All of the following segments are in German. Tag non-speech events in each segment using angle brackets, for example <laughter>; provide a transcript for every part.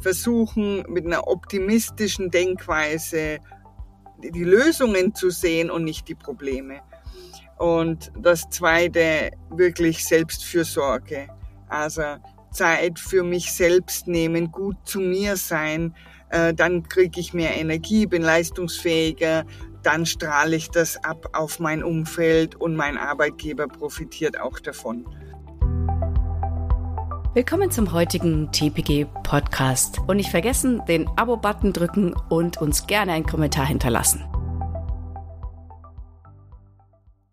versuchen, mit einer optimistischen Denkweise die Lösungen zu sehen und nicht die Probleme. Und das zweite, wirklich Selbstfürsorge. Also Zeit für mich selbst nehmen, gut zu mir sein, äh, dann kriege ich mehr Energie, bin leistungsfähiger, dann strahle ich das ab auf mein Umfeld und mein Arbeitgeber profitiert auch davon. Willkommen zum heutigen TPG Podcast und nicht vergessen, den Abo-Button drücken und uns gerne einen Kommentar hinterlassen.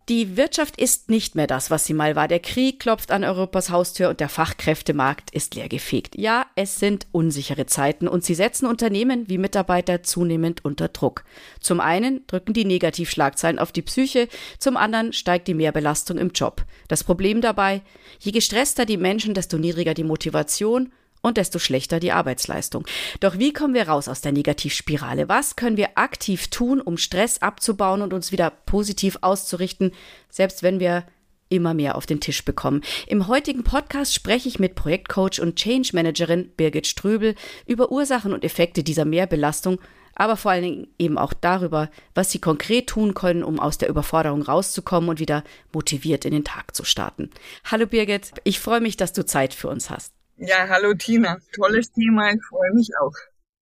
Die Wirtschaft ist nicht mehr das, was sie mal war. Der Krieg klopft an Europas Haustür und der Fachkräftemarkt ist leergefegt. Ja, es sind unsichere Zeiten und sie setzen Unternehmen wie Mitarbeiter zunehmend unter Druck. Zum einen drücken die Negativschlagzeilen auf die Psyche, zum anderen steigt die Mehrbelastung im Job. Das Problem dabei, je gestresster die Menschen, desto niedriger die Motivation und desto schlechter die Arbeitsleistung. Doch wie kommen wir raus aus der Negativspirale? Was können wir aktiv tun, um Stress abzubauen und uns wieder positiv auszurichten, selbst wenn wir immer mehr auf den Tisch bekommen. Im heutigen Podcast spreche ich mit Projektcoach und Change Managerin Birgit Ströbel über Ursachen und Effekte dieser Mehrbelastung, aber vor allen Dingen eben auch darüber, was Sie konkret tun können, um aus der Überforderung rauszukommen und wieder motiviert in den Tag zu starten. Hallo Birgit, ich freue mich, dass du Zeit für uns hast. Ja, hallo Tina. Tolles Thema. Ich freue mich auch.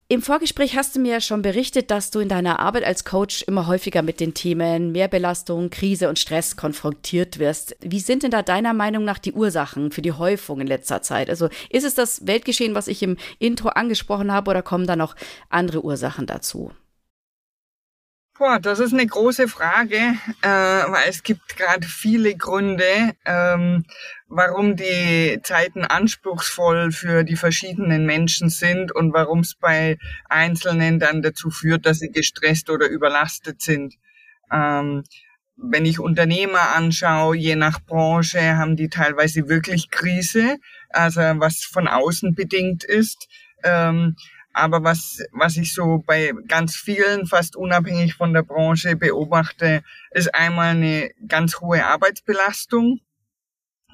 Im Vorgespräch hast du mir schon berichtet, dass du in deiner Arbeit als Coach immer häufiger mit den Themen Mehrbelastung, Krise und Stress konfrontiert wirst. Wie sind denn da deiner Meinung nach die Ursachen für die Häufung in letzter Zeit? Also ist es das Weltgeschehen, was ich im Intro angesprochen habe, oder kommen da noch andere Ursachen dazu? Boah, das ist eine große Frage, äh, weil es gibt gerade viele Gründe, ähm, warum die Zeiten anspruchsvoll für die verschiedenen Menschen sind und warum es bei Einzelnen dann dazu führt, dass sie gestresst oder überlastet sind. Ähm, wenn ich Unternehmer anschaue, je nach Branche, haben die teilweise wirklich Krise, also was von außen bedingt ist. Ähm, aber was, was ich so bei ganz vielen, fast unabhängig von der Branche beobachte, ist einmal eine ganz hohe Arbeitsbelastung.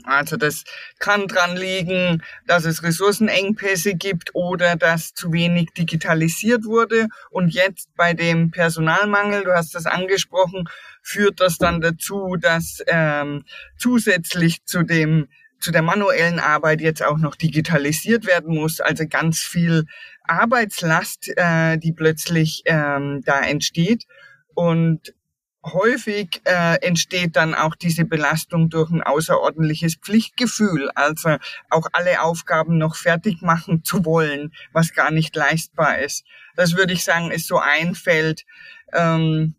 Also das kann dran liegen, dass es Ressourcenengpässe gibt oder dass zu wenig digitalisiert wurde. Und jetzt bei dem Personalmangel, du hast das angesprochen, führt das dann dazu, dass ähm, zusätzlich zu dem zu der manuellen Arbeit jetzt auch noch digitalisiert werden muss. Also ganz viel Arbeitslast, äh, die plötzlich ähm, da entsteht. Und häufig äh, entsteht dann auch diese Belastung durch ein außerordentliches Pflichtgefühl, also auch alle Aufgaben noch fertig machen zu wollen, was gar nicht leistbar ist. Das würde ich sagen, ist so ein Feld. Ähm,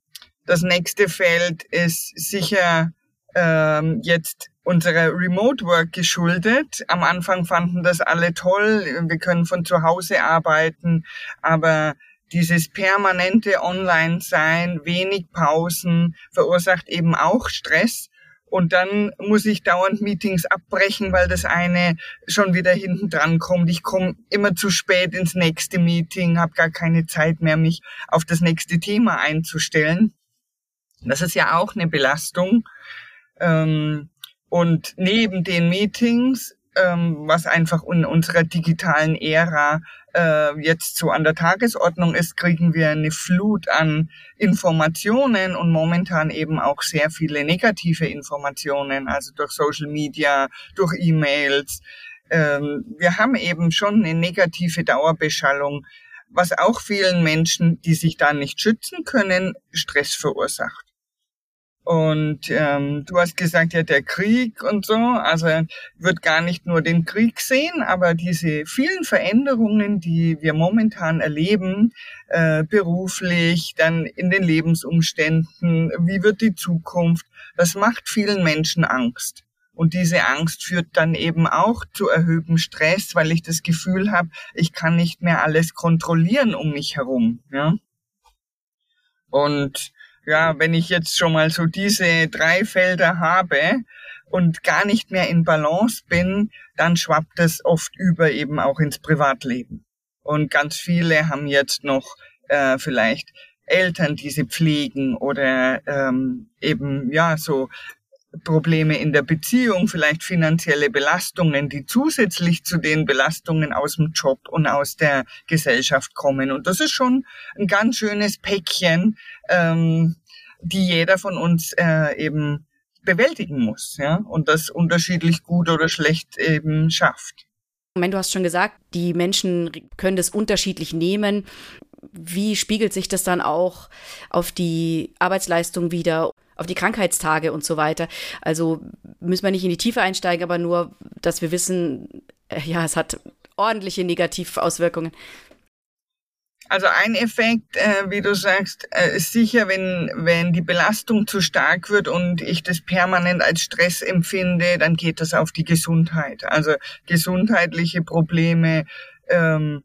das nächste Feld ist sicher ähm, jetzt unserer Remote Work geschuldet. Am Anfang fanden das alle toll. Wir können von zu Hause arbeiten, aber dieses permanente Online-Sein, wenig Pausen verursacht eben auch Stress. Und dann muss ich dauernd Meetings abbrechen, weil das eine schon wieder hinten dran kommt. Ich komme immer zu spät ins nächste Meeting, habe gar keine Zeit mehr, mich auf das nächste Thema einzustellen. Das ist ja auch eine Belastung. Ähm, und neben den Meetings, ähm, was einfach in unserer digitalen Ära äh, jetzt so an der Tagesordnung ist, kriegen wir eine Flut an Informationen und momentan eben auch sehr viele negative Informationen, also durch Social Media, durch E-Mails. Ähm, wir haben eben schon eine negative Dauerbeschallung, was auch vielen Menschen, die sich da nicht schützen können, Stress verursacht. Und ähm, du hast gesagt, ja, der Krieg und so, also wird gar nicht nur den Krieg sehen, aber diese vielen Veränderungen, die wir momentan erleben, äh, beruflich, dann in den Lebensumständen, wie wird die Zukunft, das macht vielen Menschen Angst. Und diese Angst führt dann eben auch zu erhöhtem Stress, weil ich das Gefühl habe, ich kann nicht mehr alles kontrollieren um mich herum. Ja? Und ja, wenn ich jetzt schon mal so diese drei Felder habe und gar nicht mehr in Balance bin, dann schwappt es oft über eben auch ins Privatleben. Und ganz viele haben jetzt noch äh, vielleicht Eltern, die sie pflegen oder ähm, eben ja so Probleme in der Beziehung, vielleicht finanzielle Belastungen, die zusätzlich zu den Belastungen aus dem Job und aus der Gesellschaft kommen. Und das ist schon ein ganz schönes Päckchen, ähm, die jeder von uns äh, eben bewältigen muss, ja, und das unterschiedlich gut oder schlecht eben schafft. Moment, du hast schon gesagt, die Menschen können das unterschiedlich nehmen. Wie spiegelt sich das dann auch auf die Arbeitsleistung wieder, auf die Krankheitstage und so weiter? Also müssen wir nicht in die Tiefe einsteigen, aber nur, dass wir wissen, äh, ja, es hat ordentliche Negativauswirkungen. Also ein Effekt, äh, wie du sagst, äh, ist sicher, wenn, wenn die Belastung zu stark wird und ich das permanent als Stress empfinde, dann geht das auf die Gesundheit. Also gesundheitliche Probleme, ähm,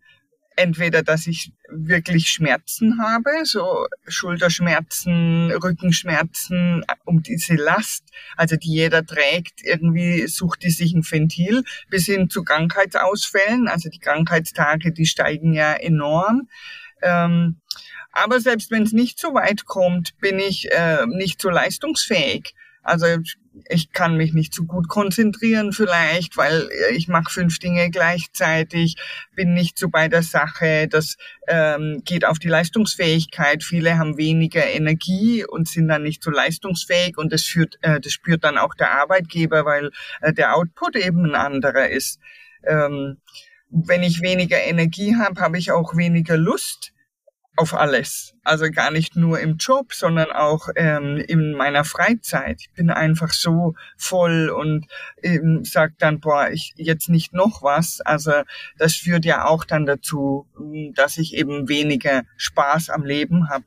entweder, dass ich wirklich Schmerzen habe, so Schulterschmerzen, Rückenschmerzen, um diese Last, also die jeder trägt, irgendwie sucht die sich ein Ventil, bis hin zu Krankheitsausfällen, also die Krankheitstage, die steigen ja enorm. Ähm, aber selbst wenn es nicht so weit kommt, bin ich äh, nicht so leistungsfähig. Also ich kann mich nicht so gut konzentrieren vielleicht, weil ich mache fünf Dinge gleichzeitig, bin nicht so bei der Sache. Das ähm, geht auf die Leistungsfähigkeit. Viele haben weniger Energie und sind dann nicht so leistungsfähig und das führt, äh, das spürt dann auch der Arbeitgeber, weil äh, der Output eben ein anderer ist. Ähm, wenn ich weniger Energie habe, habe ich auch weniger Lust auf alles. Also gar nicht nur im Job, sondern auch ähm, in meiner Freizeit. Ich bin einfach so voll und ähm, sag dann, boah, ich jetzt nicht noch was. Also das führt ja auch dann dazu, dass ich eben weniger Spaß am Leben habe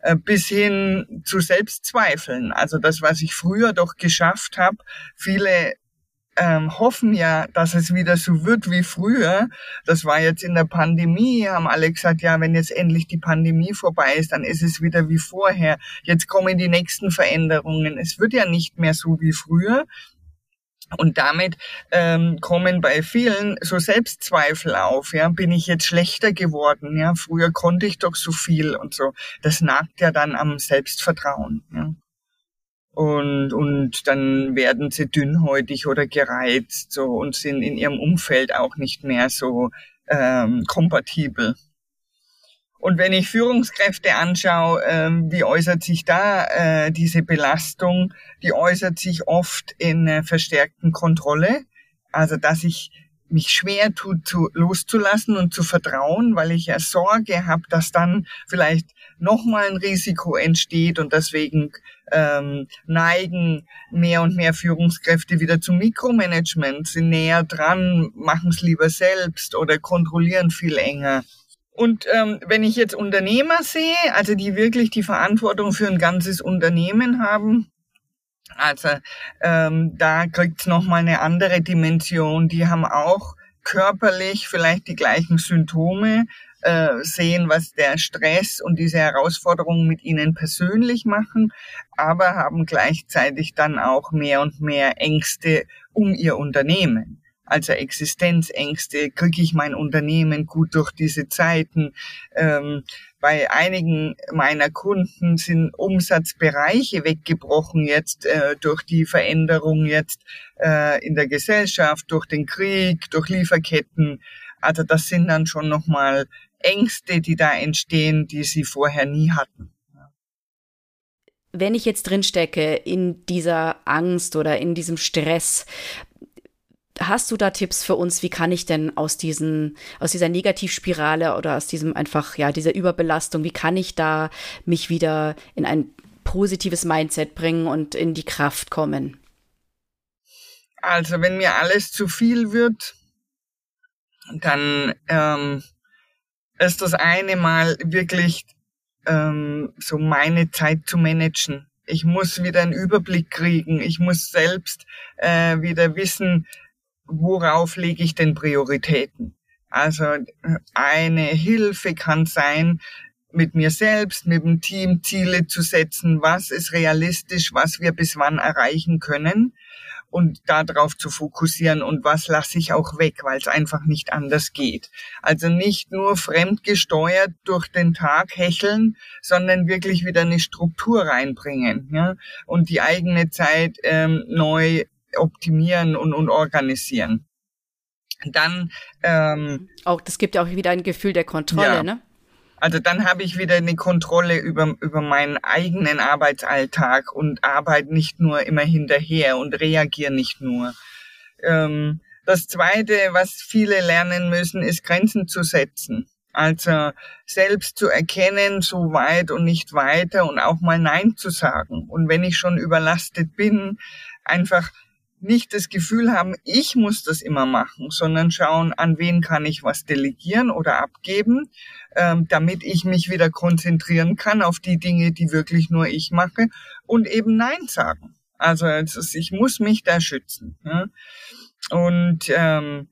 äh, bis hin zu Selbstzweifeln. Also das, was ich früher doch geschafft habe, viele ähm, hoffen ja, dass es wieder so wird wie früher. Das war jetzt in der Pandemie, haben alle gesagt, ja, wenn jetzt endlich die Pandemie vorbei ist, dann ist es wieder wie vorher. Jetzt kommen die nächsten Veränderungen. Es wird ja nicht mehr so wie früher. Und damit ähm, kommen bei vielen so Selbstzweifel auf. Ja, bin ich jetzt schlechter geworden? Ja, früher konnte ich doch so viel und so. Das nagt ja dann am Selbstvertrauen. Ja und, und dann werden sie dünnhäutig oder gereizt so und sind in ihrem Umfeld auch nicht mehr so ähm, kompatibel. Und wenn ich Führungskräfte anschaue, ähm, wie äußert sich da äh, diese Belastung? Die äußert sich oft in äh, verstärkten Kontrolle, also dass ich mich schwer tut, zu, loszulassen und zu vertrauen, weil ich ja Sorge habe, dass dann vielleicht nochmal ein Risiko entsteht und deswegen ähm, neigen mehr und mehr Führungskräfte wieder zum Mikromanagement, sind näher dran, machen es lieber selbst oder kontrollieren viel enger. Und ähm, wenn ich jetzt Unternehmer sehe, also die wirklich die Verantwortung für ein ganzes Unternehmen haben, also ähm, da kriegt's noch mal eine andere Dimension. Die haben auch körperlich vielleicht die gleichen Symptome, äh, sehen, was der Stress und diese Herausforderungen mit ihnen persönlich machen, aber haben gleichzeitig dann auch mehr und mehr Ängste um ihr Unternehmen. Also Existenzängste, kriege ich mein Unternehmen gut durch diese Zeiten. Ähm, bei einigen meiner Kunden sind Umsatzbereiche weggebrochen jetzt äh, durch die Veränderung jetzt äh, in der Gesellschaft, durch den Krieg, durch Lieferketten. Also das sind dann schon nochmal Ängste, die da entstehen, die sie vorher nie hatten. Wenn ich jetzt drinstecke in dieser Angst oder in diesem Stress, hast du da Tipps für uns? Wie kann ich denn aus diesen, aus dieser Negativspirale oder aus diesem einfach, ja, dieser Überbelastung, wie kann ich da mich wieder in ein positives Mindset bringen und in die Kraft kommen? Also, wenn mir alles zu viel wird, dann ähm, ist das eine Mal wirklich ähm, so meine Zeit zu managen. Ich muss wieder einen Überblick kriegen. Ich muss selbst äh, wieder wissen, worauf lege ich denn Prioritäten. Also eine Hilfe kann sein, mit mir selbst, mit dem Team Ziele zu setzen, was ist realistisch, was wir bis wann erreichen können und darauf zu fokussieren und was lasse ich auch weg, weil es einfach nicht anders geht. Also nicht nur fremdgesteuert durch den Tag hecheln, sondern wirklich wieder eine Struktur reinbringen ja? und die eigene Zeit ähm, neu optimieren und, und organisieren. Dann ähm, auch das gibt ja auch wieder ein Gefühl der Kontrolle, ja. ne? Also dann habe ich wieder eine Kontrolle über, über meinen eigenen Arbeitsalltag und arbeite nicht nur immer hinterher und reagiere nicht nur. Ähm, das Zweite, was viele lernen müssen, ist Grenzen zu setzen. Also selbst zu erkennen, so weit und nicht weiter und auch mal Nein zu sagen. Und wenn ich schon überlastet bin, einfach nicht das Gefühl haben, ich muss das immer machen, sondern schauen, an wen kann ich was delegieren oder abgeben, ähm, damit ich mich wieder konzentrieren kann auf die Dinge, die wirklich nur ich mache und eben Nein sagen. Also ich muss mich da schützen. Ja? Und ähm,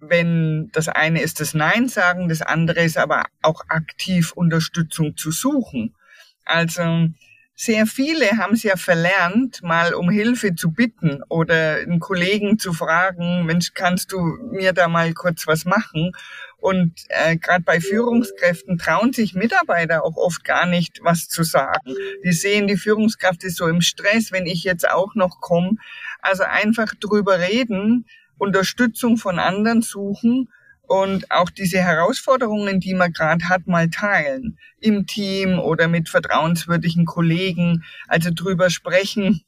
wenn das eine ist das Nein sagen, das andere ist aber auch aktiv Unterstützung zu suchen. Also sehr viele haben es ja verlernt, mal um Hilfe zu bitten oder einen Kollegen zu fragen, Mensch, kannst du mir da mal kurz was machen? Und äh, gerade bei Führungskräften trauen sich Mitarbeiter auch oft gar nicht, was zu sagen. Die sehen, die Führungskraft ist so im Stress, wenn ich jetzt auch noch komme. Also einfach drüber reden, Unterstützung von anderen suchen und auch diese Herausforderungen, die man gerade hat, mal teilen. Im Team oder mit vertrauenswürdigen Kollegen. Also drüber sprechen.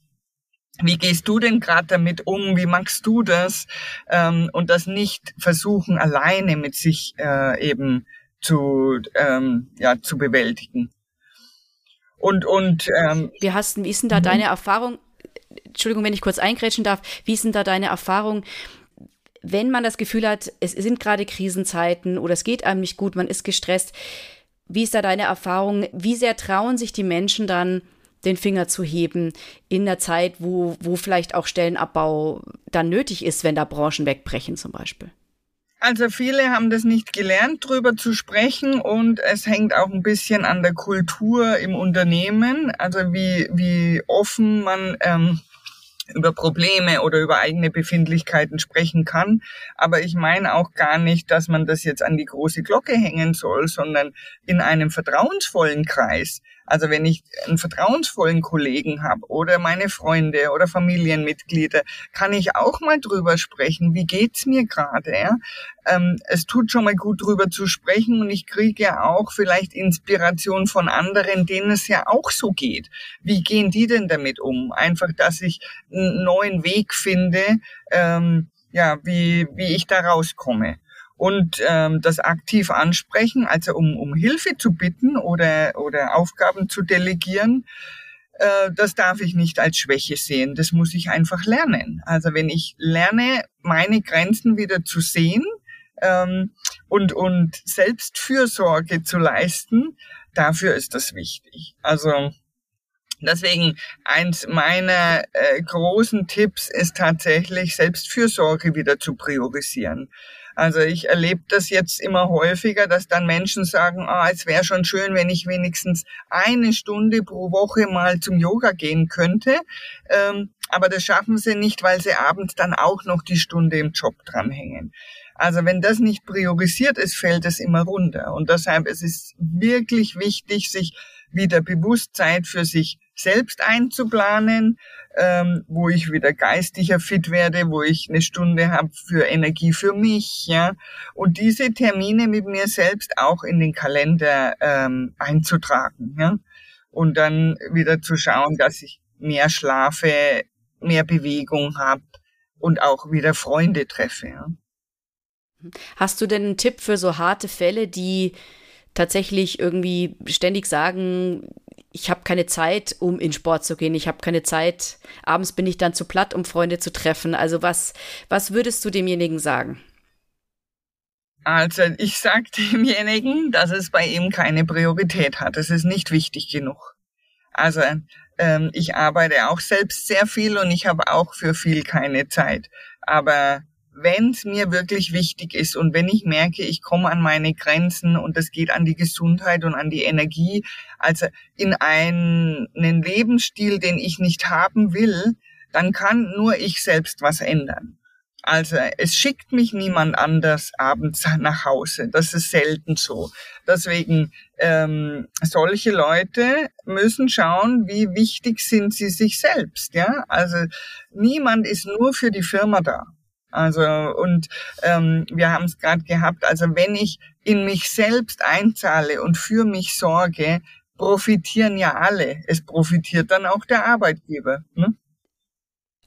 Wie gehst du denn gerade damit um? Wie machst du das? Ähm, und das nicht versuchen, alleine mit sich äh, eben zu, ähm, ja, zu bewältigen. Und, und ähm, wie, hast, wie ist denn da deine Erfahrung? Entschuldigung, wenn ich kurz eingrätschen darf. Wie ist denn da deine Erfahrung? Wenn man das Gefühl hat, es sind gerade Krisenzeiten oder es geht einem nicht gut, man ist gestresst, wie ist da deine Erfahrung? Wie sehr trauen sich die Menschen dann, den Finger zu heben in der Zeit, wo, wo vielleicht auch Stellenabbau dann nötig ist, wenn da Branchen wegbrechen zum Beispiel? Also viele haben das nicht gelernt, drüber zu sprechen und es hängt auch ein bisschen an der Kultur im Unternehmen, also wie, wie offen man ähm, über Probleme oder über eigene Befindlichkeiten sprechen kann. Aber ich meine auch gar nicht, dass man das jetzt an die große Glocke hängen soll, sondern in einem vertrauensvollen Kreis. Also wenn ich einen vertrauensvollen Kollegen habe oder meine Freunde oder Familienmitglieder, kann ich auch mal drüber sprechen, wie geht's mir gerade. Ja? Ähm, es tut schon mal gut drüber zu sprechen und ich kriege ja auch vielleicht Inspiration von anderen, denen es ja auch so geht. Wie gehen die denn damit um? Einfach, dass ich einen neuen Weg finde, ähm, ja, wie, wie ich da rauskomme und ähm, das aktiv ansprechen, also um, um Hilfe zu bitten oder, oder Aufgaben zu delegieren, äh, das darf ich nicht als Schwäche sehen. Das muss ich einfach lernen. Also wenn ich lerne, meine Grenzen wieder zu sehen ähm, und, und Selbstfürsorge zu leisten, dafür ist das wichtig. Also Deswegen eins meiner äh, großen Tipps ist tatsächlich Selbstfürsorge wieder zu priorisieren. Also ich erlebe das jetzt immer häufiger, dass dann Menschen sagen, ah, es wäre schon schön, wenn ich wenigstens eine Stunde pro Woche mal zum Yoga gehen könnte. Ähm, aber das schaffen sie nicht, weil sie abends dann auch noch die Stunde im Job dranhängen. Also wenn das nicht priorisiert ist, fällt es immer runter. Und deshalb ist es wirklich wichtig, sich wieder Bewusstsein für sich selbst einzuplanen, ähm, wo ich wieder geistiger fit werde, wo ich eine Stunde habe für Energie für mich, ja. Und diese Termine mit mir selbst auch in den Kalender ähm, einzutragen, ja. Und dann wieder zu schauen, dass ich mehr schlafe, mehr Bewegung habe und auch wieder Freunde treffe. Ja. Hast du denn einen Tipp für so harte Fälle, die tatsächlich irgendwie ständig sagen, ich habe keine Zeit, um in Sport zu gehen. Ich habe keine Zeit. Abends bin ich dann zu platt, um Freunde zu treffen. Also was, was würdest du demjenigen sagen? Also ich sage <laughs> demjenigen, dass es bei ihm keine Priorität hat. Es ist nicht wichtig genug. Also ähm, ich arbeite auch selbst sehr viel und ich habe auch für viel keine Zeit. Aber wenn es mir wirklich wichtig ist und wenn ich merke, ich komme an meine Grenzen und es geht an die Gesundheit und an die Energie, also in einen, einen Lebensstil, den ich nicht haben will, dann kann nur ich selbst was ändern. Also es schickt mich niemand anders abends nach Hause. Das ist selten so. Deswegen ähm, solche Leute müssen schauen, wie wichtig sind sie sich selbst. Ja, also niemand ist nur für die Firma da. Also und ähm, wir haben es gerade gehabt. Also wenn ich in mich selbst einzahle und für mich sorge, profitieren ja alle. Es profitiert dann auch der Arbeitgeber. Ne?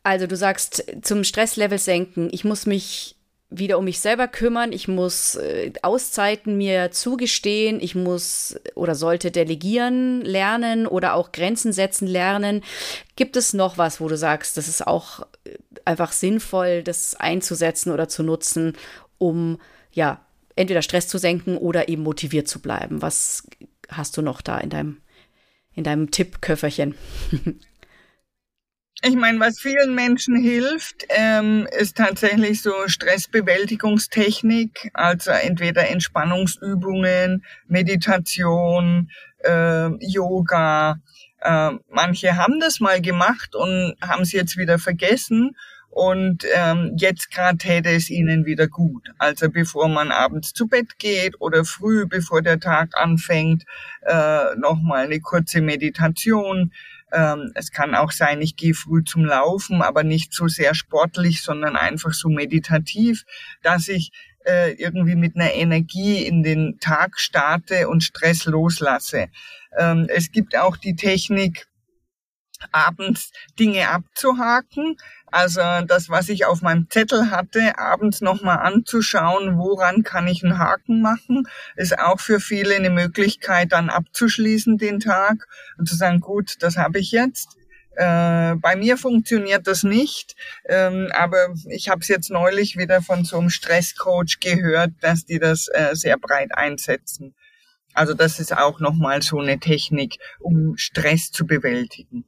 Also du sagst zum Stresslevel senken, ich muss mich wieder um mich selber kümmern, ich muss äh, Auszeiten mir zugestehen, ich muss oder sollte delegieren lernen oder auch Grenzen setzen lernen. Gibt es noch was, wo du sagst, das ist auch äh, einfach sinnvoll, das einzusetzen oder zu nutzen, um ja entweder Stress zu senken oder eben motiviert zu bleiben? Was hast du noch da in deinem in deinem Tippköfferchen? <laughs> Ich meine, was vielen Menschen hilft, ähm, ist tatsächlich so Stressbewältigungstechnik, also entweder Entspannungsübungen, Meditation, äh, Yoga. Äh, manche haben das mal gemacht und haben es jetzt wieder vergessen. Und ähm, jetzt gerade täte es ihnen wieder gut. Also bevor man abends zu Bett geht oder früh, bevor der Tag anfängt, äh, nochmal eine kurze Meditation ähm, es kann auch sein, ich gehe früh zum Laufen, aber nicht so sehr sportlich, sondern einfach so meditativ, dass ich äh, irgendwie mit einer Energie in den Tag starte und Stress loslasse. Ähm, es gibt auch die Technik, abends Dinge abzuhaken. Also das, was ich auf meinem Zettel hatte, abends nochmal anzuschauen, woran kann ich einen Haken machen, ist auch für viele eine Möglichkeit, dann abzuschließen den Tag und zu sagen, gut, das habe ich jetzt. Äh, bei mir funktioniert das nicht, ähm, aber ich habe es jetzt neulich wieder von so einem Stresscoach gehört, dass die das äh, sehr breit einsetzen. Also das ist auch nochmal so eine Technik, um Stress zu bewältigen.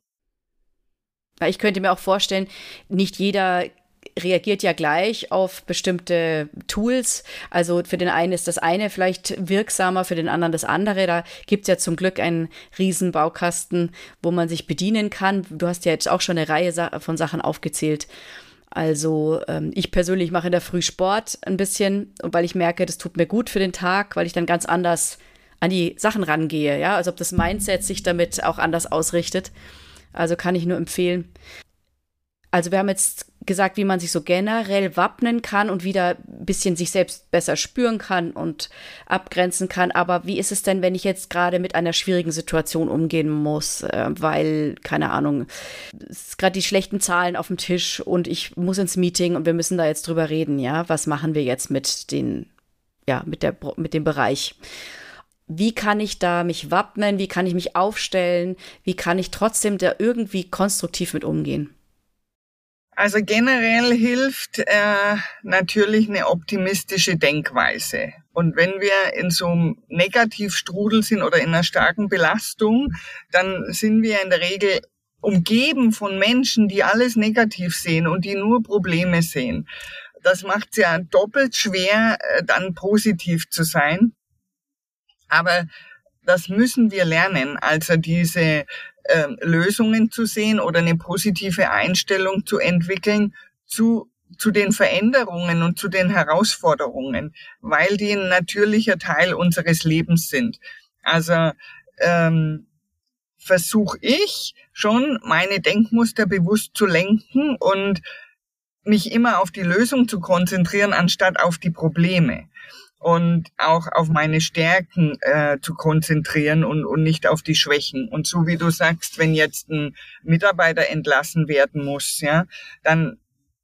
Weil ich könnte mir auch vorstellen, nicht jeder reagiert ja gleich auf bestimmte Tools. Also für den einen ist das eine vielleicht wirksamer, für den anderen das andere. Da gibt es ja zum Glück einen riesen Baukasten, wo man sich bedienen kann. Du hast ja jetzt auch schon eine Reihe von Sachen aufgezählt. Also ähm, ich persönlich mache in der Früh Sport ein bisschen, weil ich merke, das tut mir gut für den Tag, weil ich dann ganz anders an die Sachen rangehe. Ja, also ob das Mindset sich damit auch anders ausrichtet. Also kann ich nur empfehlen. Also wir haben jetzt gesagt, wie man sich so generell wappnen kann und wieder ein bisschen sich selbst besser spüren kann und abgrenzen kann. Aber wie ist es denn, wenn ich jetzt gerade mit einer schwierigen Situation umgehen muss, äh, weil, keine Ahnung, es ist gerade die schlechten Zahlen auf dem Tisch und ich muss ins Meeting und wir müssen da jetzt drüber reden, ja? Was machen wir jetzt mit den, ja, mit der, mit dem Bereich? Wie kann ich da mich wappnen, wie kann ich mich aufstellen, wie kann ich trotzdem da irgendwie konstruktiv mit umgehen? Also generell hilft äh, natürlich eine optimistische Denkweise. Und wenn wir in so einem Negativstrudel sind oder in einer starken Belastung, dann sind wir in der Regel umgeben von Menschen, die alles negativ sehen und die nur Probleme sehen. Das macht es ja doppelt schwer, äh, dann positiv zu sein. Aber das müssen wir lernen, also diese äh, Lösungen zu sehen oder eine positive Einstellung zu entwickeln zu, zu den Veränderungen und zu den Herausforderungen, weil die ein natürlicher Teil unseres Lebens sind. Also ähm, versuche ich schon, meine Denkmuster bewusst zu lenken und mich immer auf die Lösung zu konzentrieren, anstatt auf die Probleme und auch auf meine Stärken äh, zu konzentrieren und, und nicht auf die Schwächen. Und so wie du sagst, wenn jetzt ein Mitarbeiter entlassen werden muss, ja, dann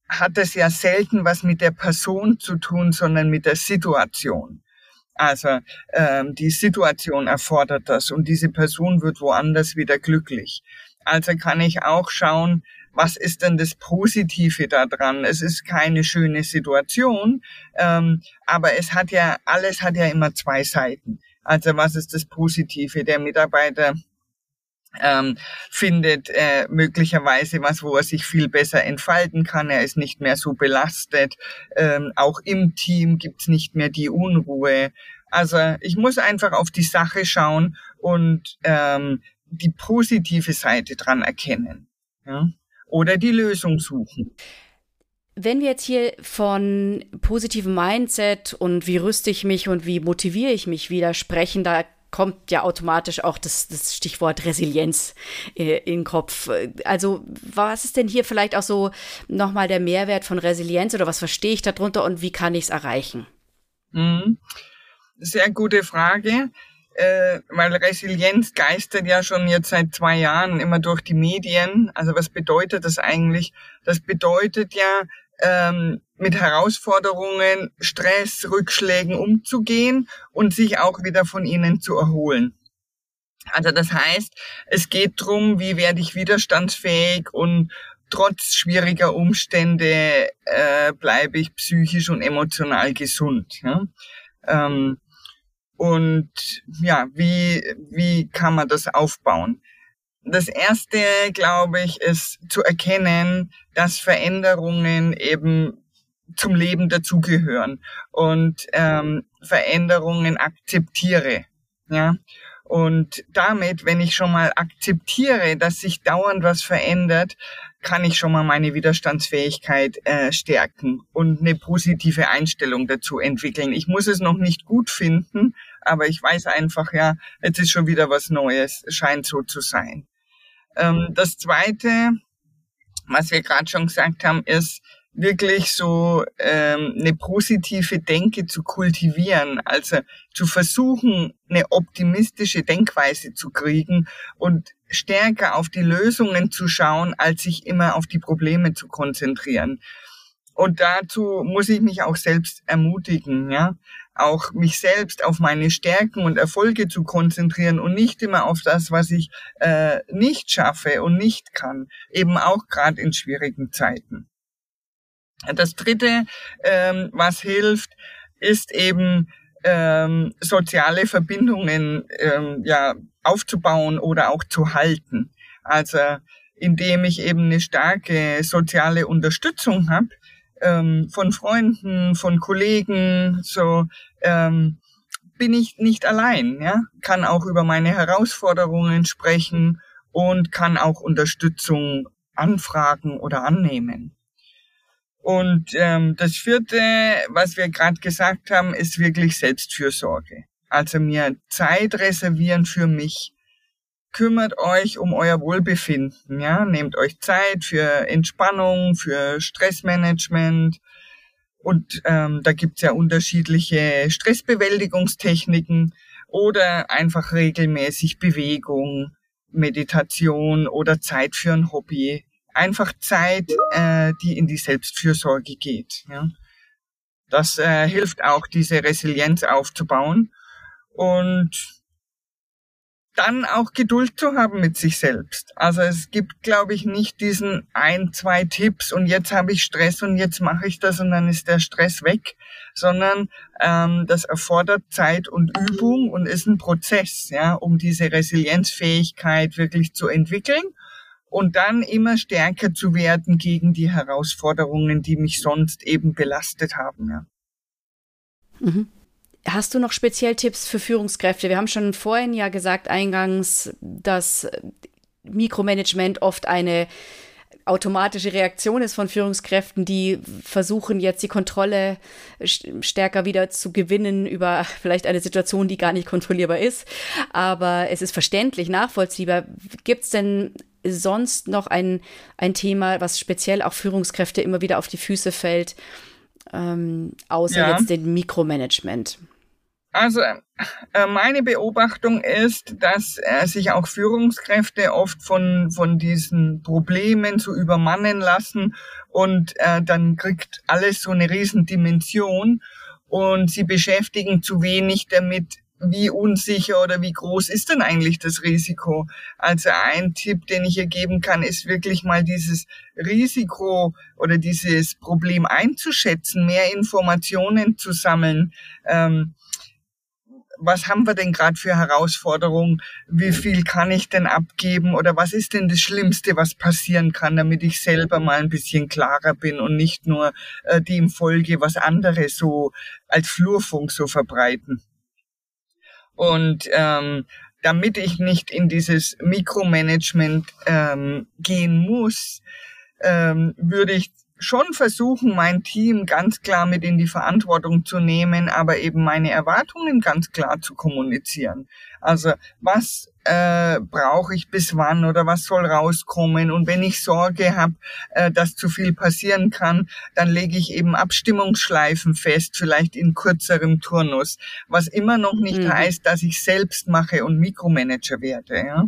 hat das ja selten was mit der Person zu tun, sondern mit der Situation. Also ähm, die Situation erfordert das und diese Person wird woanders wieder glücklich. Also kann ich auch schauen, was ist denn das Positive daran? Es ist keine schöne Situation, ähm, aber es hat ja, alles hat ja immer zwei Seiten. Also was ist das Positive? Der Mitarbeiter ähm, findet äh, möglicherweise was, wo er sich viel besser entfalten kann. Er ist nicht mehr so belastet. Ähm, auch im Team gibt's nicht mehr die Unruhe. Also ich muss einfach auf die Sache schauen und ähm, die positive Seite dran erkennen. Ja? Oder die Lösung suchen. Wenn wir jetzt hier von positivem Mindset und wie rüste ich mich und wie motiviere ich mich wieder sprechen, da kommt ja automatisch auch das, das Stichwort Resilienz äh, in den Kopf. Also was ist denn hier vielleicht auch so nochmal der Mehrwert von Resilienz oder was verstehe ich darunter und wie kann ich es erreichen? Mhm. Sehr gute Frage, äh, weil Resilienz geistert ja schon jetzt seit zwei Jahren immer durch die Medien. Also was bedeutet das eigentlich? Das bedeutet ja, ähm, mit Herausforderungen, Stress, Rückschlägen umzugehen und sich auch wieder von ihnen zu erholen. Also das heißt, es geht drum, wie werde ich widerstandsfähig und trotz schwieriger Umstände äh, bleibe ich psychisch und emotional gesund. Ja? Ähm, und ja, wie, wie kann man das aufbauen? Das erste, glaube ich, ist zu erkennen, dass Veränderungen eben zum Leben dazugehören und ähm, Veränderungen akzeptiere. Ja. Und damit, wenn ich schon mal akzeptiere, dass sich dauernd was verändert, kann ich schon mal meine Widerstandsfähigkeit äh, stärken und eine positive Einstellung dazu entwickeln. Ich muss es noch nicht gut finden, aber ich weiß einfach, ja, jetzt ist schon wieder was Neues, scheint so zu sein. Ähm, das Zweite, was wir gerade schon gesagt haben, ist wirklich so ähm, eine positive Denke zu kultivieren, also zu versuchen, eine optimistische Denkweise zu kriegen und stärker auf die Lösungen zu schauen, als sich immer auf die Probleme zu konzentrieren. Und dazu muss ich mich auch selbst ermutigen, ja auch mich selbst auf meine Stärken und Erfolge zu konzentrieren und nicht immer auf das, was ich äh, nicht schaffe und nicht kann, eben auch gerade in schwierigen Zeiten. Das Dritte, ähm, was hilft, ist eben ähm, soziale Verbindungen ähm, ja aufzubauen oder auch zu halten. Also indem ich eben eine starke soziale Unterstützung habe, ähm, von Freunden, von Kollegen, so ähm, bin ich nicht allein, ja, kann auch über meine Herausforderungen sprechen und kann auch Unterstützung anfragen oder annehmen. Und ähm, das vierte, was wir gerade gesagt haben, ist wirklich Selbstfürsorge. Also mir Zeit reservieren für mich, kümmert euch um euer Wohlbefinden, ja, nehmt euch Zeit für Entspannung, für Stressmanagement und ähm, da gibt's ja unterschiedliche Stressbewältigungstechniken oder einfach regelmäßig Bewegung, Meditation oder Zeit für ein Hobby. Einfach Zeit, äh, die in die Selbstfürsorge geht. Ja. Das äh, hilft auch, diese Resilienz aufzubauen. Und dann auch Geduld zu haben mit sich selbst. Also es gibt, glaube ich, nicht diesen ein, zwei Tipps und jetzt habe ich Stress und jetzt mache ich das und dann ist der Stress weg, sondern ähm, das erfordert Zeit und Übung und ist ein Prozess, ja, um diese Resilienzfähigkeit wirklich zu entwickeln und dann immer stärker zu werden gegen die Herausforderungen, die mich sonst eben belastet haben. Ja. Mhm. Hast du noch speziell Tipps für Führungskräfte? Wir haben schon vorhin ja gesagt, eingangs, dass Mikromanagement oft eine automatische Reaktion ist von Führungskräften, die versuchen jetzt die Kontrolle stärker wieder zu gewinnen über vielleicht eine Situation, die gar nicht kontrollierbar ist. Aber es ist verständlich, nachvollziehbar. Gibt es denn sonst noch ein, ein Thema, was speziell auch Führungskräfte immer wieder auf die Füße fällt, ähm, außer ja. jetzt dem Mikromanagement? Also äh, meine Beobachtung ist, dass äh, sich auch Führungskräfte oft von, von diesen Problemen zu übermannen lassen und äh, dann kriegt alles so eine Riesendimension und sie beschäftigen zu wenig damit, wie unsicher oder wie groß ist denn eigentlich das Risiko? Also ein Tipp, den ich hier geben kann, ist wirklich mal dieses Risiko oder dieses Problem einzuschätzen, mehr Informationen zu sammeln. Ähm, was haben wir denn gerade für Herausforderungen? Wie viel kann ich denn abgeben? Oder was ist denn das Schlimmste, was passieren kann, damit ich selber mal ein bisschen klarer bin und nicht nur äh, dem folge, was andere so als Flurfunk so verbreiten? Und ähm, damit ich nicht in dieses Mikromanagement ähm, gehen muss, ähm, würde ich schon versuchen, mein Team ganz klar mit in die Verantwortung zu nehmen, aber eben meine Erwartungen ganz klar zu kommunizieren. Also was äh, brauche ich bis wann oder was soll rauskommen? Und wenn ich Sorge habe, äh, dass zu viel passieren kann, dann lege ich eben Abstimmungsschleifen fest, vielleicht in kürzerem Turnus, was immer noch nicht mhm. heißt, dass ich selbst mache und Mikromanager werde. Ja?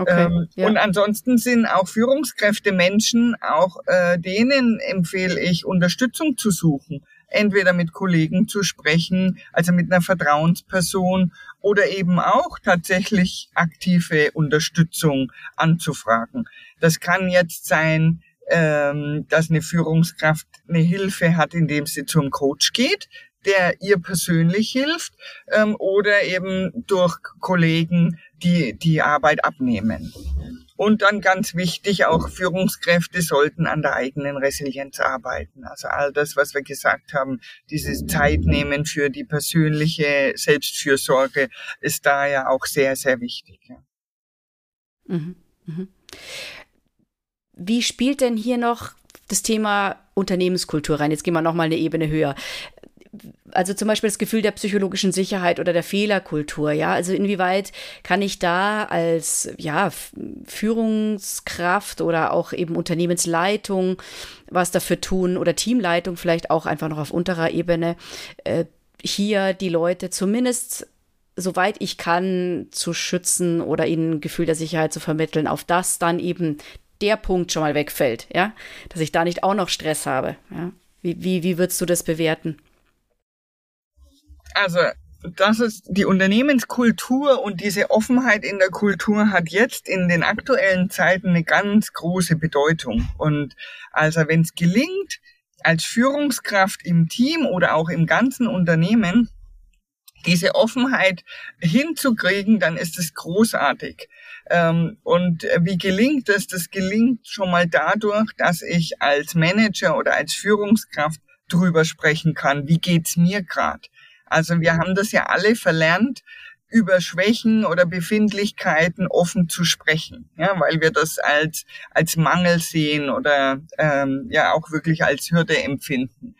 Okay, ähm, ja. Und ansonsten sind auch Führungskräfte Menschen, auch äh, denen empfehle ich, Unterstützung zu suchen. Entweder mit Kollegen zu sprechen, also mit einer Vertrauensperson oder eben auch tatsächlich aktive Unterstützung anzufragen. Das kann jetzt sein, ähm, dass eine Führungskraft eine Hilfe hat, indem sie zum Coach geht der ihr persönlich hilft ähm, oder eben durch Kollegen, die die Arbeit abnehmen. Und dann ganz wichtig, auch Führungskräfte sollten an der eigenen Resilienz arbeiten. Also all das, was wir gesagt haben, dieses Zeit nehmen für die persönliche Selbstfürsorge ist da ja auch sehr, sehr wichtig. Ja. Mhm. Mhm. Wie spielt denn hier noch das Thema Unternehmenskultur rein? Jetzt gehen wir noch mal eine Ebene höher also zum Beispiel das Gefühl der psychologischen Sicherheit oder der Fehlerkultur, ja. Also inwieweit kann ich da als ja Führungskraft oder auch eben Unternehmensleitung was dafür tun oder Teamleitung vielleicht auch einfach noch auf unterer Ebene äh, hier die Leute zumindest soweit ich kann zu schützen oder ihnen ein Gefühl der Sicherheit zu vermitteln, auf das dann eben der Punkt schon mal wegfällt, ja, dass ich da nicht auch noch Stress habe, ja. Wie, wie, wie würdest du das bewerten? Also das ist die Unternehmenskultur und diese Offenheit in der Kultur hat jetzt in den aktuellen Zeiten eine ganz große Bedeutung. Und also wenn es gelingt, als Führungskraft im Team oder auch im ganzen Unternehmen diese Offenheit hinzukriegen, dann ist es großartig. Ähm, und wie gelingt es? Das gelingt schon mal dadurch, dass ich als Manager oder als Führungskraft drüber sprechen kann, wie geht's mir gerade also wir haben das ja alle verlernt, über Schwächen oder Befindlichkeiten offen zu sprechen, ja, weil wir das als als Mangel sehen oder ähm, ja auch wirklich als Hürde empfinden.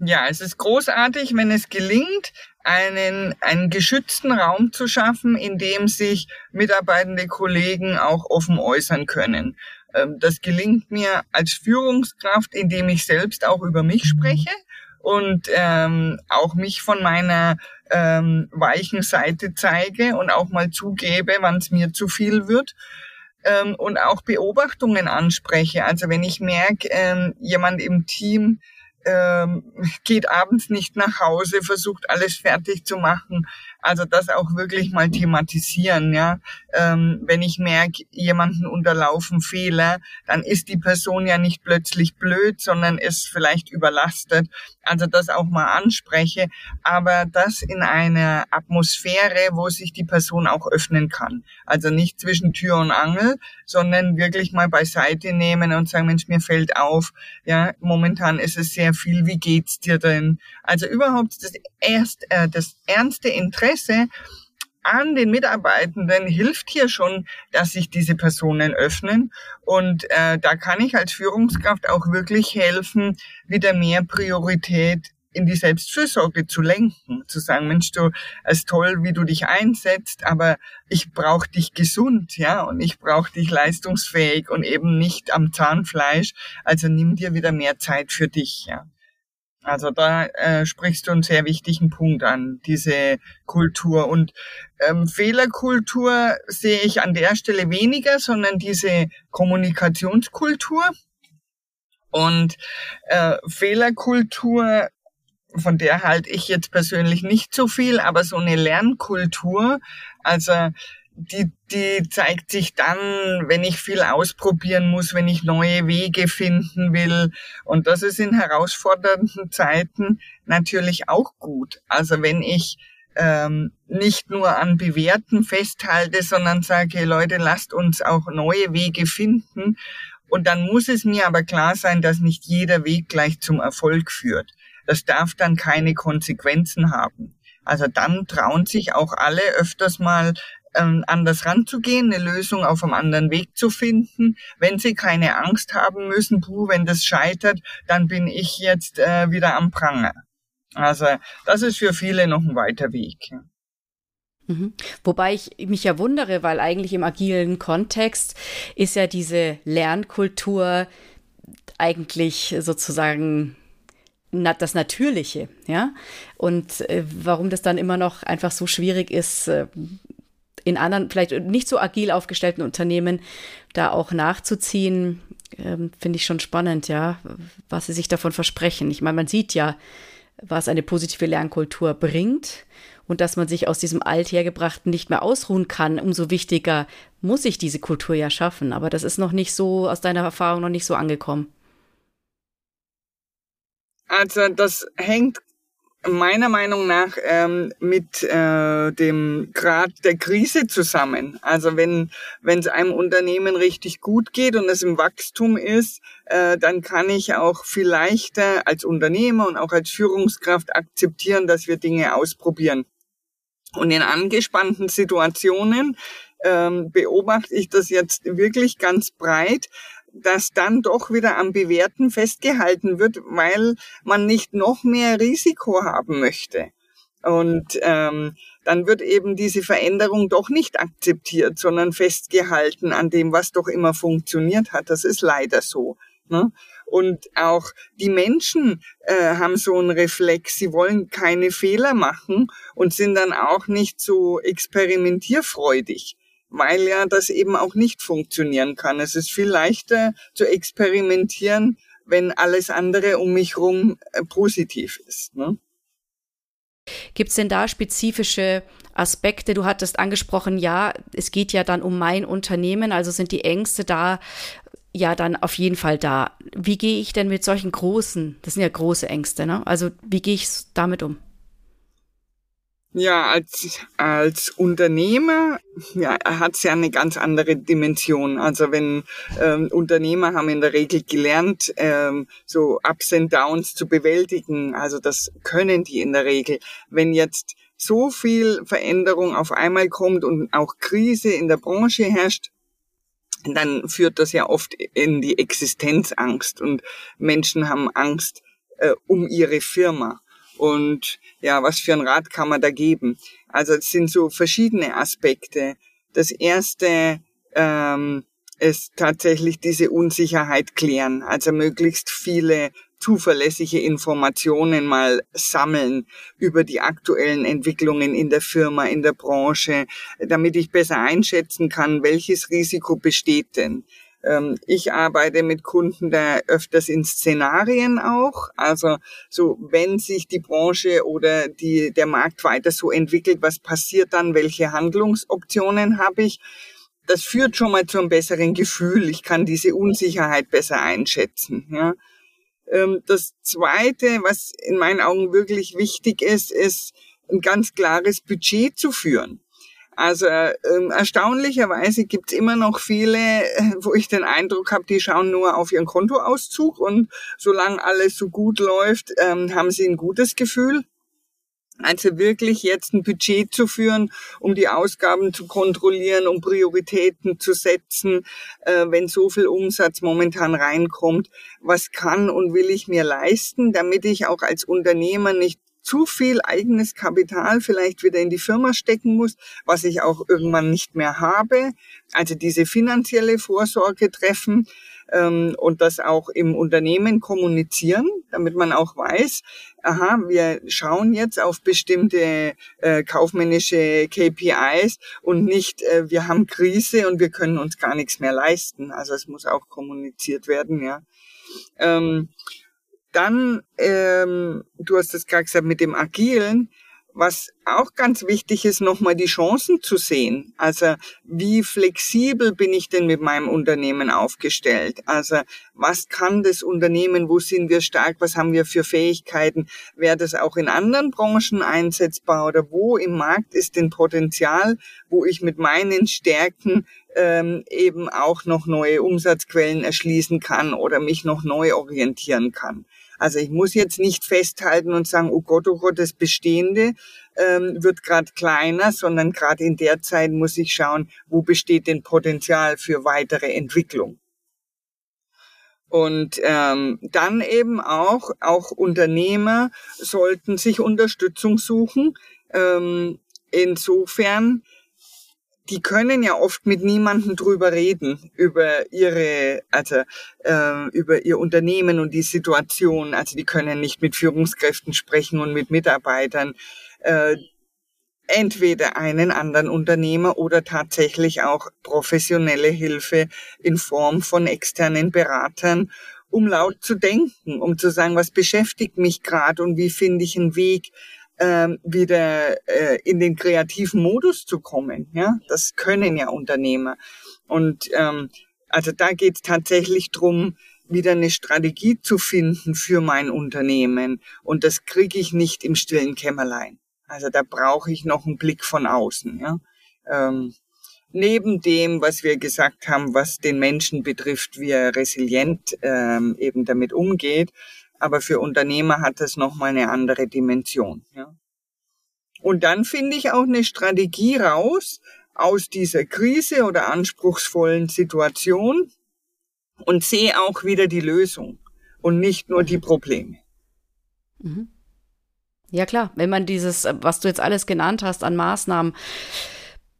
Ja, es ist großartig, wenn es gelingt, einen einen geschützten Raum zu schaffen, in dem sich mitarbeitende Kollegen auch offen äußern können. Ähm, das gelingt mir als Führungskraft, indem ich selbst auch über mich spreche und ähm, auch mich von meiner ähm, weichen Seite zeige und auch mal zugebe, wann es mir zu viel wird ähm, und auch Beobachtungen anspreche. Also wenn ich merke, ähm, jemand im Team ähm, geht abends nicht nach Hause, versucht alles fertig zu machen, also das auch wirklich mal thematisieren, ja. Ähm, wenn ich merke, jemanden unterlaufen Fehler, dann ist die Person ja nicht plötzlich blöd, sondern ist vielleicht überlastet. Also das auch mal anspreche, aber das in einer Atmosphäre, wo sich die Person auch öffnen kann. Also nicht zwischen Tür und Angel, sondern wirklich mal beiseite nehmen und sagen, Mensch, mir fällt auf, ja, momentan ist es sehr viel, wie geht's dir denn? Also überhaupt das erst, äh, das ernste Interesse Interesse an den Mitarbeitenden hilft hier schon, dass sich diese Personen öffnen. Und äh, da kann ich als Führungskraft auch wirklich helfen, wieder mehr Priorität in die Selbstfürsorge zu lenken, zu sagen, Mensch, du, es ist toll, wie du dich einsetzt, aber ich brauche dich gesund, ja, und ich brauche dich leistungsfähig und eben nicht am Zahnfleisch. Also nimm dir wieder mehr Zeit für dich, ja. Also da äh, sprichst du einen sehr wichtigen Punkt an, diese Kultur. Und ähm, Fehlerkultur sehe ich an der Stelle weniger, sondern diese Kommunikationskultur. Und äh, Fehlerkultur, von der halte ich jetzt persönlich nicht so viel, aber so eine Lernkultur, also die, die zeigt sich dann, wenn ich viel ausprobieren muss, wenn ich neue Wege finden will. Und das ist in herausfordernden Zeiten natürlich auch gut. Also wenn ich ähm, nicht nur an Bewährten festhalte, sondern sage, Leute, lasst uns auch neue Wege finden. Und dann muss es mir aber klar sein, dass nicht jeder Weg gleich zum Erfolg führt. Das darf dann keine Konsequenzen haben. Also dann trauen sich auch alle öfters mal ähm, anders ranzugehen, eine Lösung auf einem anderen Weg zu finden. Wenn sie keine Angst haben müssen, puh, wenn das scheitert, dann bin ich jetzt äh, wieder am Pranger. Also das ist für viele noch ein weiter Weg. Mhm. Wobei ich mich ja wundere, weil eigentlich im agilen Kontext ist ja diese Lernkultur eigentlich sozusagen das Natürliche, ja. Und äh, warum das dann immer noch einfach so schwierig ist, äh, in anderen, vielleicht nicht so agil aufgestellten Unternehmen da auch nachzuziehen, äh, finde ich schon spannend, ja, was sie sich davon versprechen. Ich meine, man sieht ja, was eine positive Lernkultur bringt und dass man sich aus diesem Althergebrachten nicht mehr ausruhen kann, umso wichtiger muss ich diese Kultur ja schaffen. Aber das ist noch nicht so, aus deiner Erfahrung noch nicht so angekommen. Also das hängt meiner Meinung nach ähm, mit äh, dem Grad der Krise zusammen. Also wenn wenn es einem Unternehmen richtig gut geht und es im Wachstum ist, äh, dann kann ich auch viel leichter als Unternehmer und auch als Führungskraft akzeptieren, dass wir Dinge ausprobieren. Und in angespannten Situationen ähm, beobachte ich das jetzt wirklich ganz breit, dass dann doch wieder am Bewerten festgehalten wird, weil man nicht noch mehr Risiko haben möchte. Und ähm, dann wird eben diese Veränderung doch nicht akzeptiert, sondern festgehalten an dem, was doch immer funktioniert hat. Das ist leider so. Ne? Und auch die Menschen äh, haben so einen Reflex, sie wollen keine Fehler machen und sind dann auch nicht so experimentierfreudig weil ja das eben auch nicht funktionieren kann. Es ist viel leichter zu experimentieren, wenn alles andere um mich herum äh, positiv ist. Ne? Gibt es denn da spezifische Aspekte? Du hattest angesprochen, ja, es geht ja dann um mein Unternehmen, also sind die Ängste da ja dann auf jeden Fall da. Wie gehe ich denn mit solchen großen, das sind ja große Ängste, ne? Also wie gehe ich damit um? Ja, als, als Unternehmer ja, hat es ja eine ganz andere Dimension. Also wenn ähm, Unternehmer haben in der Regel gelernt, ähm, so Ups and Downs zu bewältigen. Also das können die in der Regel. Wenn jetzt so viel Veränderung auf einmal kommt und auch Krise in der Branche herrscht, dann führt das ja oft in die Existenzangst und Menschen haben Angst äh, um ihre Firma. Und ja, was für ein Rat kann man da geben? Also es sind so verschiedene Aspekte. Das erste ähm, ist tatsächlich diese Unsicherheit klären, also möglichst viele zuverlässige Informationen mal sammeln über die aktuellen Entwicklungen in der Firma, in der Branche, damit ich besser einschätzen kann, welches Risiko besteht denn. Ähm, ich arbeite mit Kunden da öfters in Szenarien auch. Also so, wenn sich die Branche oder die, der Markt weiter so entwickelt, was passiert dann? Welche Handlungsoptionen habe ich? Das führt schon mal zu einem besseren Gefühl. Ich kann diese Unsicherheit besser einschätzen. Ja. Ähm, das Zweite, was in meinen Augen wirklich wichtig ist, ist ein ganz klares Budget zu führen. Also ähm, erstaunlicherweise gibt's immer noch viele, <laughs> wo ich den Eindruck habe, die schauen nur auf ihren Kontoauszug und solange alles so gut läuft, ähm, haben sie ein gutes Gefühl. Also wirklich jetzt ein Budget zu führen, um die Ausgaben zu kontrollieren, um Prioritäten zu setzen, äh, wenn so viel Umsatz momentan reinkommt, was kann und will ich mir leisten, damit ich auch als Unternehmer nicht zu viel eigenes Kapital vielleicht wieder in die Firma stecken muss, was ich auch irgendwann nicht mehr habe. Also diese finanzielle Vorsorge treffen ähm, und das auch im Unternehmen kommunizieren, damit man auch weiß, aha, wir schauen jetzt auf bestimmte äh, kaufmännische KPIs und nicht, äh, wir haben Krise und wir können uns gar nichts mehr leisten. Also es muss auch kommuniziert werden, ja. Ähm, dann, ähm, du hast es gerade gesagt, mit dem Agilen, was auch ganz wichtig ist, nochmal die Chancen zu sehen. Also wie flexibel bin ich denn mit meinem Unternehmen aufgestellt? Also was kann das Unternehmen? Wo sind wir stark? Was haben wir für Fähigkeiten? Wäre das auch in anderen Branchen einsetzbar? Oder wo im Markt ist denn Potenzial, wo ich mit meinen Stärken ähm, eben auch noch neue Umsatzquellen erschließen kann oder mich noch neu orientieren kann? Also ich muss jetzt nicht festhalten und sagen, oh Gott, oh Gott, das Bestehende ähm, wird gerade kleiner, sondern gerade in der Zeit muss ich schauen, wo besteht denn Potenzial für weitere Entwicklung. Und ähm, dann eben auch, auch Unternehmer sollten sich Unterstützung suchen. Ähm, insofern, die können ja oft mit niemandem drüber reden, über ihre, also äh, über ihr Unternehmen und die Situation. Also die können nicht mit Führungskräften sprechen und mit Mitarbeitern. Äh, entweder einen anderen Unternehmer oder tatsächlich auch professionelle Hilfe in Form von externen Beratern, um laut zu denken, um zu sagen, was beschäftigt mich gerade und wie finde ich einen Weg, ähm, wieder äh, in den kreativen Modus zu kommen. Ja, das können ja Unternehmer. Und ähm, also da geht es tatsächlich drum, wieder eine Strategie zu finden für mein Unternehmen. Und das kriege ich nicht im stillen Kämmerlein. Also da brauche ich noch einen Blick von außen. Ja? Ähm, neben dem, was wir gesagt haben, was den Menschen betrifft, wie er resilient ähm, eben damit umgeht, aber für Unternehmer hat das nochmal eine andere Dimension. Ja? Und dann finde ich auch eine Strategie raus aus dieser Krise oder anspruchsvollen Situation und sehe auch wieder die Lösung und nicht nur die Probleme. Mhm. Ja klar, wenn man dieses, was du jetzt alles genannt hast an Maßnahmen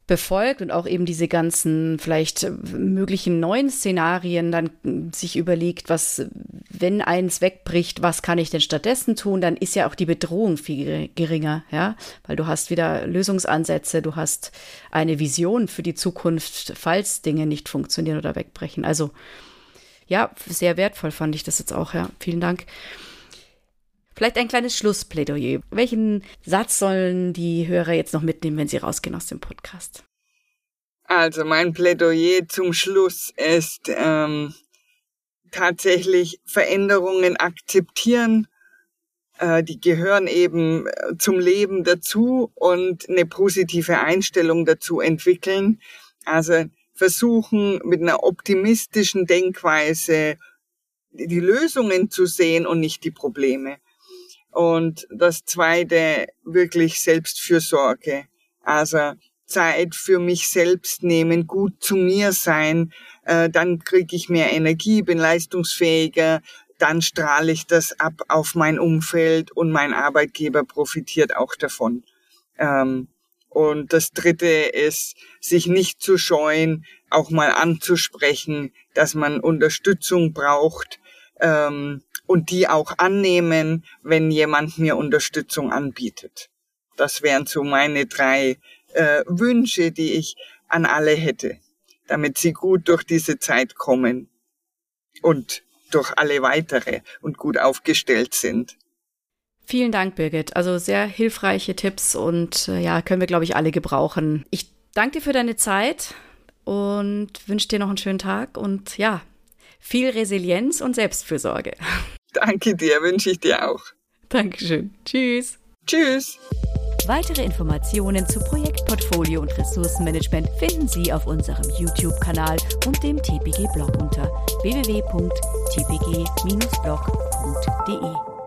befolgt und auch eben diese ganzen vielleicht möglichen neuen Szenarien dann sich überlegt, was, wenn eins wegbricht, was kann ich denn stattdessen tun, dann ist ja auch die Bedrohung viel geringer, ja, weil du hast wieder Lösungsansätze, du hast eine Vision für die Zukunft, falls Dinge nicht funktionieren oder wegbrechen. Also ja, sehr wertvoll fand ich das jetzt auch, ja. Vielen Dank. Vielleicht ein kleines Schlussplädoyer. Welchen Satz sollen die Hörer jetzt noch mitnehmen, wenn sie rausgehen aus dem Podcast? Also mein Plädoyer zum Schluss ist ähm, tatsächlich Veränderungen akzeptieren. Äh, die gehören eben äh, zum Leben dazu und eine positive Einstellung dazu entwickeln. Also versuchen mit einer optimistischen Denkweise die Lösungen zu sehen und nicht die Probleme. Und das zweite, wirklich Selbstfürsorge. Also Zeit für mich selbst nehmen, gut zu mir sein, äh, dann kriege ich mehr Energie, bin leistungsfähiger, dann strahle ich das ab auf mein Umfeld und mein Arbeitgeber profitiert auch davon. Ähm, und das Dritte ist, sich nicht zu scheuen, auch mal anzusprechen, dass man Unterstützung braucht. Ähm, und die auch annehmen, wenn jemand mir Unterstützung anbietet. Das wären so meine drei äh, Wünsche, die ich an alle hätte, damit sie gut durch diese Zeit kommen und durch alle weitere und gut aufgestellt sind. Vielen Dank, Birgit. Also sehr hilfreiche Tipps und äh, ja, können wir, glaube ich, alle gebrauchen. Ich danke dir für deine Zeit und wünsche dir noch einen schönen Tag und ja, viel Resilienz und Selbstfürsorge. <laughs> Danke dir, wünsche ich dir auch. Dankeschön. Tschüss. Tschüss. Weitere Informationen zu Projektportfolio und Ressourcenmanagement finden Sie auf unserem YouTube-Kanal und dem TPG-Blog unter www.tpg-blog.de.